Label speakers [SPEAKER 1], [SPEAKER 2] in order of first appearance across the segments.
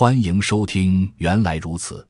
[SPEAKER 1] 欢迎收听，原来如此。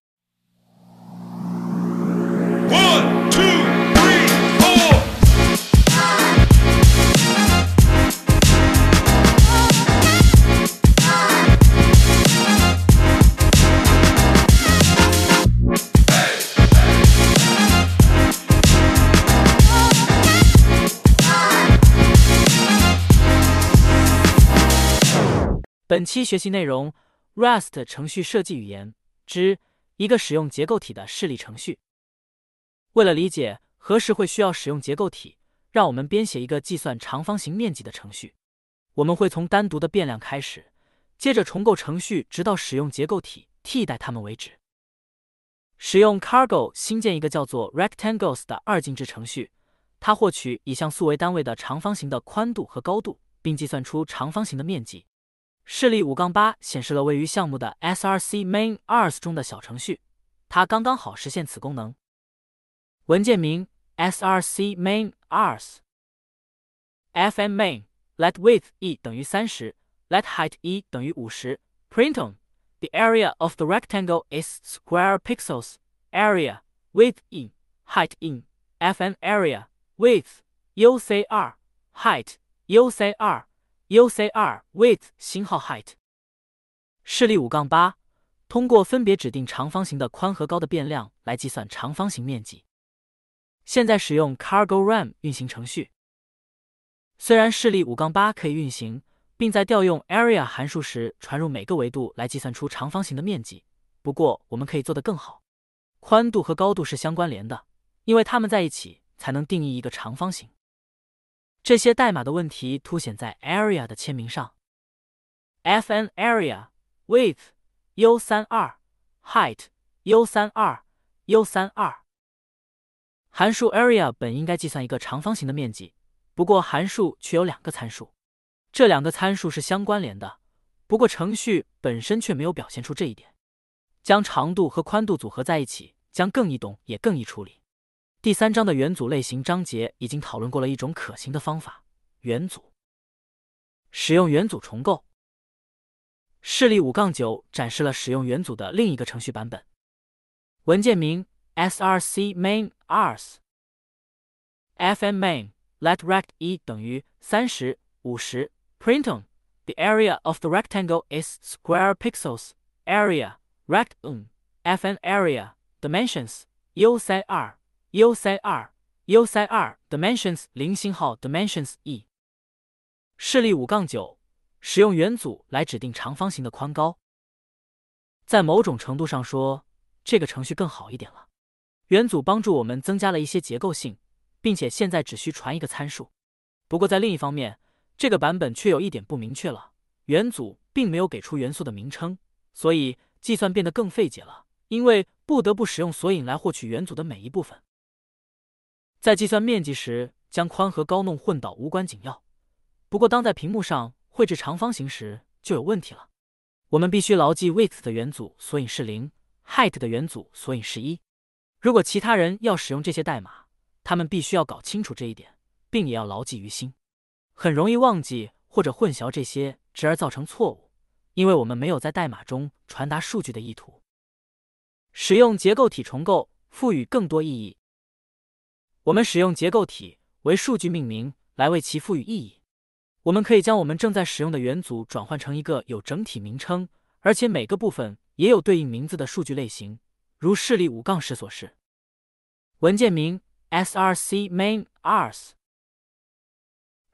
[SPEAKER 2] 本期学习内容。：Rust 程序设计语言之一个使用结构体的示例程序。为了理解何时会需要使用结构体，让我们编写一个计算长方形面积的程序。我们会从单独的变量开始，接着重构程序，直到使用结构体替代它们为止。使用 Cargo 新建一个叫做 Rectangles 的二进制程序，它获取以像素为单位的长方形的宽度和高度，并计算出长方形的面积。示例五杠八显示了位于项目的 src main ars 中的小程序，它刚刚好实现此功能。文件名 src main ars fn main let width e 等于三十，let height e 等于五十。print on the area of the rectangle is square pixels. Area width in height in fn area width ucr height u_c_r_width 星号 height。示例五杠八，通过分别指定长方形的宽和高的变量来计算长方形面积。现在使用 Cargo RAM 运行程序。虽然示例五杠八可以运行，并在调用 area 函数时传入每个维度来计算出长方形的面积，不过我们可以做得更好。宽度和高度是相关联的，因为它们在一起才能定义一个长方形。这些代码的问题凸显在 area 的签名上。fn area width u 三二 height u 三二 u 三二。函数 area 本应该计算一个长方形的面积，不过函数却有两个参数，这两个参数是相关联的，不过程序本身却没有表现出这一点。将长度和宽度组合在一起，将更易懂也更易处理。第三章的元组类型章节已经讨论过了一种可行的方法——元组。使用元组重构。示例五杠九展示了使用元组的另一个程序版本。文件名：src/main.rs fn main let rect e 等于三十五十 print on the area of the rectangle is square pixels area rect on fn area dimensions u c 二 u 三二 U C 二 dimensions 零星号 dimensions e 示例五杠九，使用元组来指定长方形的宽高。在某种程度上说，这个程序更好一点了。元组帮助我们增加了一些结构性，并且现在只需传一个参数。不过在另一方面，这个版本却有一点不明确了：元组并没有给出元素的名称，所以计算变得更费解了，因为不得不使用索引来获取元组的每一部分。在计算面积时，将宽和高弄混倒无关紧要。不过，当在屏幕上绘制长方形时，就有问题了。我们必须牢记 width 的元组索引是零，height 的元组索引是一。如果其他人要使用这些代码，他们必须要搞清楚这一点，并也要牢记于心。很容易忘记或者混淆这些，直而造成错误，因为我们没有在代码中传达数据的意图。使用结构体重构，赋予更多意义。我们使用结构体为数据命名，来为其赋予意义。我们可以将我们正在使用的元组转换成一个有整体名称，而且每个部分也有对应名字的数据类型，如示例五杠十所示。文件名 src main ars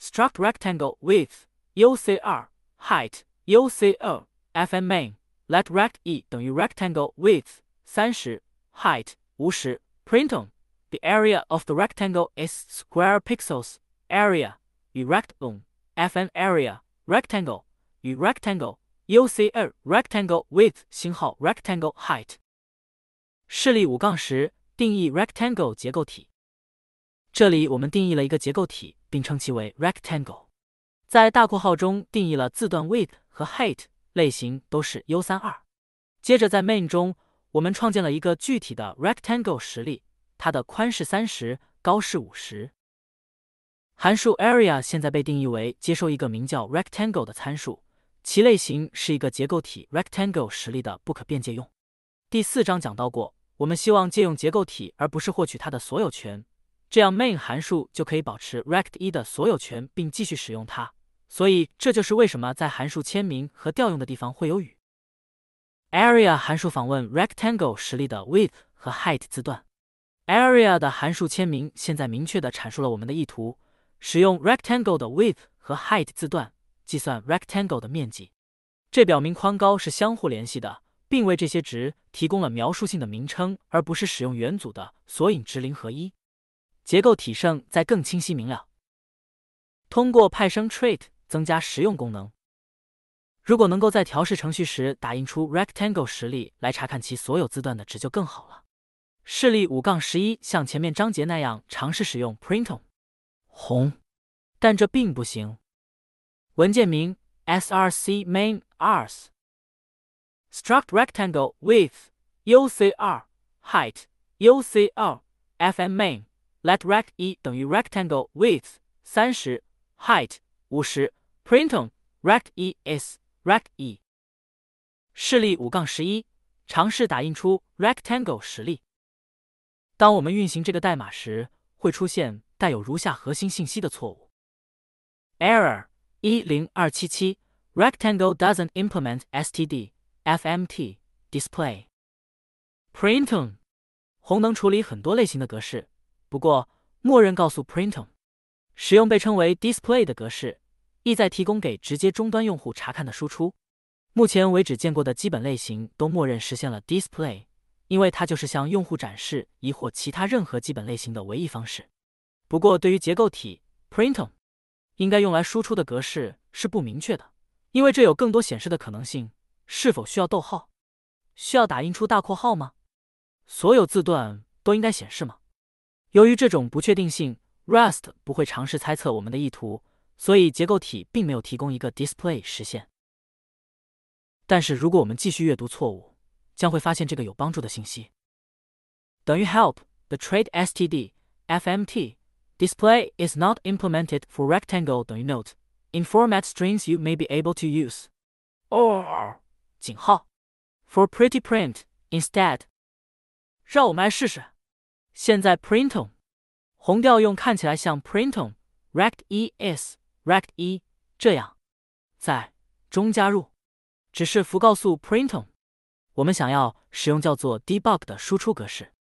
[SPEAKER 2] struct rectangle width ucr height uco fn main let rect e 等于 rectangle width 三十 height 五十 print on the area of the rectangle is square pixels area 与 rect on fn area rectangle 与 rectangle ucl rectangle width 星号 rectangle height。示例五杠十定义 rectangle 结构体。这里我们定义了一个结构体，并称其为 rectangle。在大括号中定义了字段 width 和 height 类型都是 u 三二。接着在 main 中，我们创建了一个具体的 rectangle 实例，它的宽是三十，高是五十。函数 area 现在被定义为接收一个名叫 rectangle 的参数，其类型是一个结构体 rectangle 实例的不可变借用。第四章讲到过，我们希望借用结构体，而不是获取它的所有权，这样 main 函数就可以保持 rect 一的所有权，并继续使用它。所以这就是为什么在函数签名和调用的地方会有雨。area 函数访问 rectangle 实例的 width 和 height 字段。Area 的函数签名现在明确的阐述了我们的意图，使用 rectangle 的 width 和 height 字段计算 rectangle 的面积。这表明宽高是相互联系的，并为这些值提供了描述性的名称，而不是使用元组的索引值零和一。结构体胜在更清晰明了。通过派生 trait 增加实用功能。如果能够在调试程序时打印出 rectangle 实例来查看其所有字段的值就更好了。示例五杠十一像前面章节那样尝试使用 printon 红，但这并不行。文件名 src main rs struct rectangle width ucr height ucr fm main let rect 一等于 rectangle width 三十 height 五十 printon rect 一 is rect 一。示例五杠十一，尝试打印出 rectangle 实例。当我们运行这个代码时，会出现带有如下核心信息的错误：error 一零二七七，rectangle doesn't implement std fmt display printon 红能处理很多类型的格式，不过默认告诉 printon 使用被称为 display 的格式。意在提供给直接终端用户查看的输出。目前为止见过的基本类型都默认实现了 display，因为它就是向用户展示一或其他任何基本类型的唯一方式。不过，对于结构体 printon 应该用来输出的格式是不明确的，因为这有更多显示的可能性。是否需要逗号？需要打印出大括号吗？所有字段都应该显示吗？由于这种不确定性，Rust 不会尝试猜测我们的意图。所以结构体并没有提供一个 display 实现。但是如果我们继续阅读错误，将会发现这个有帮助的信息。等于 help the trait std fmt display is not implemented for rectangle 等于 note in format strings you may be able to use or 井号 for pretty print instead。让我们来试试。现在 printon 红调用看起来像 printon rect es。rect 一这样，在中加入只是符告诉 printon， 我们想要使用叫做 debug 的输出格式。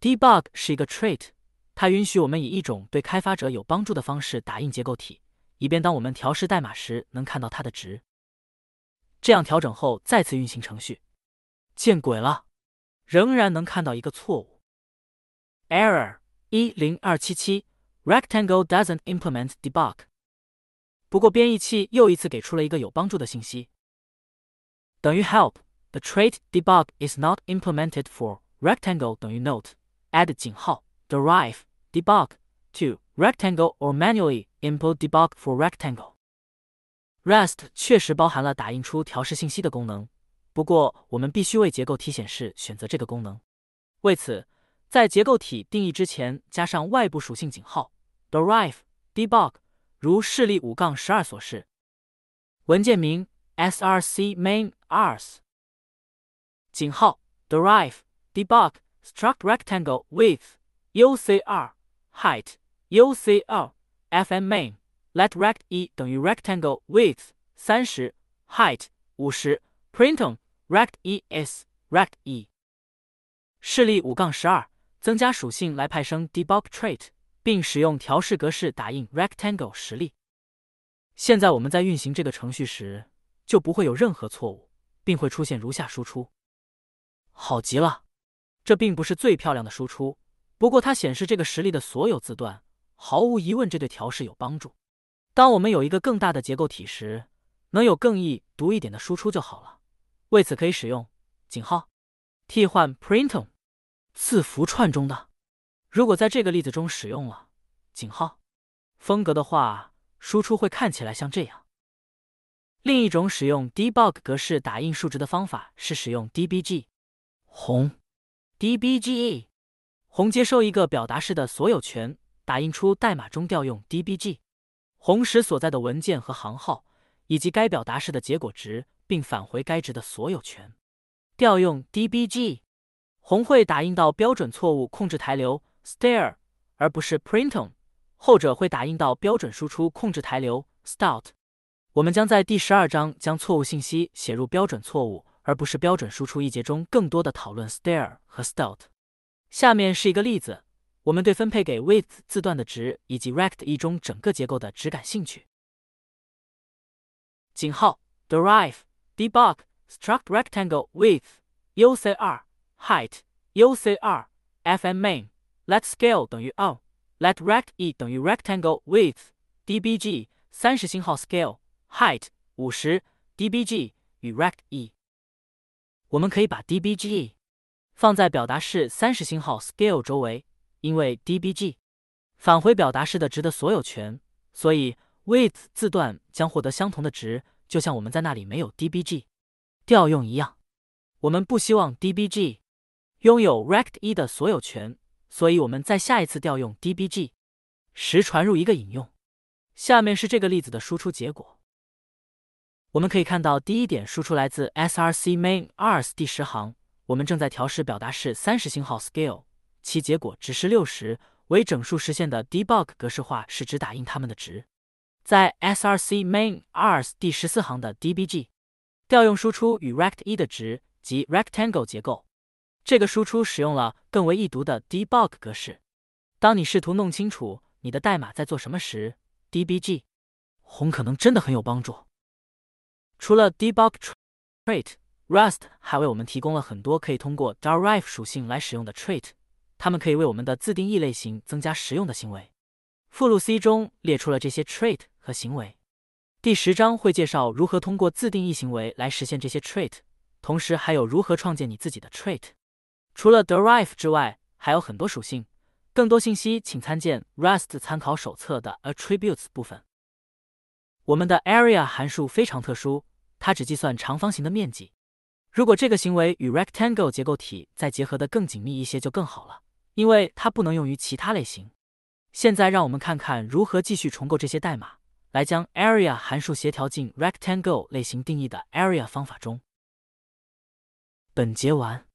[SPEAKER 2] debug 是一个 trait，它允许我们以一种对开发者有帮助的方式打印结构体，以便当我们调试代码时能看到它的值。这样调整后再次运行程序，见鬼了，仍然能看到一个错误：error 一零二七七，rectangle doesn't implement debug。不过编译器又一次给出了一个有帮助的信息，等于 help the trait debug is not implemented for rectangle 等于 note add 井号 derive debug to rectangle or manually import debug for rectangle。Rust 确实包含了打印出调试信息的功能，不过我们必须为结构体显示选择这个功能。为此，在结构体定义之前加上外部属性井号 derive debug。如示例五杠十二所示，文件名 src main ars 井号 derive debug struct rectangle width ucr height ucr fm main let rect 一等于 rectangle width 三十 height 五十 printon rect 一 s rect 一示例五杠十二增加属性来派生 debug trait。并使用调试格式打印 rectangle 实例。现在我们在运行这个程序时，就不会有任何错误，并会出现如下输出。 好极了，这并不是最漂亮的输出，不过它显示这个实例的所有字段。毫无疑问，这对调试有帮助。当我们有一个更大的结构体时，能有更易读一点的输出就好了。为此，可以使用井号替换 print 字符串中的。如果在这个例子中使用了井号风格的话，输出会看起来像这样。另一种使用 debug 格式打印数值的方法是使用 dbg 红 D B G E，红接收一个表达式的所有权，打印出代码中调用 dbg 红时所在的文件和行号，以及该表达式的结果值，并返回该值的所有权。调用 dbg，红会打印到标准错误控制台流 stare，而不是 printon，后者会打印到标准输出控制台流 start。我们将在第十二章将错误信息写入标准错误，而不是标准输出一节中更多的讨论 stare 和 start。下面是一个例子，我们对分配给 with 字段的值以及 rect 一中整个结构的值感兴趣。井号 derive debug struct rectangle width UCR height UCR fm main let scale 等于 o let rect e 等于 rectangle width dbg 三十星号 scale height 五十 dbg 与 rect e。 我们可以把 dbg 放在表达式三十星号 scale 周围，因为 dbg 返回表达式的值的所有权，所以 width 字段将获得相同的值，就像我们在那里没有 dbg 调用一样。我们不希望 dbg 拥有 rect 一的所有权，所以我们在下一次调用 dbg 时传入一个引用。下面是这个例子的输出结果。我们可以看到，第一点输出来自 src main rs 第十行。我们正在调试表达式三十星号 scale，其结果值是六十，为整数实现的 debug 格式化是只打印它们的值。在 src main rs 第十四行的 dbg 调用输出与 rect 一的值及 rectangle 结构，这个输出使用了更为易读的 debug 格式。当你试图弄清楚你的代码在做什么时，dbg 红可能真的很有帮助。除了 debug trait，Rust 还为我们提供了很多可以通过 derive 属性来使用的 trait，它们可以为我们的自定义类型增加实用的行为。附录 C 中列出了这些 trait 和行为。第十章会介绍如何通过自定义行为来实现这些 trait，同时还有如何创建你自己的 trait。除了 derive 之外，还有很多属性。更多信息请参见 Rust 参考手册的 attributes 部分。我们的 area 函数非常特殊。它只计算长方形的面积。如果这个行为与 rectangle 结构体再结合的更紧密一些就更好了，因为它不能用于其他类型。现在让我们看看如何继续重构这些代码，来将 area 函数协调进 rectangle 类型定义的 area 方法中。本节完。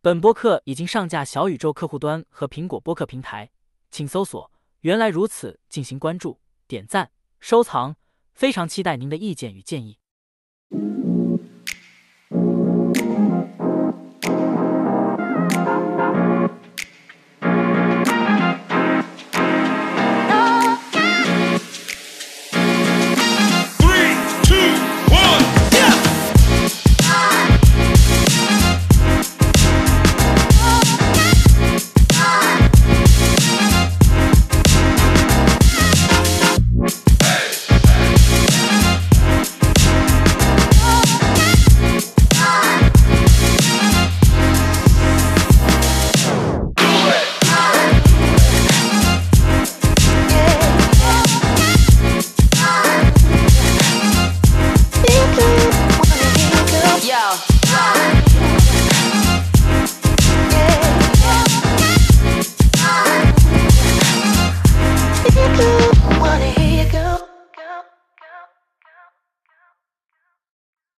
[SPEAKER 2] 本播客已经上架小宇宙客户端和苹果播客平台，请搜索“原来如此”进行关注、点赞、收藏。非常期待您的意见与建议。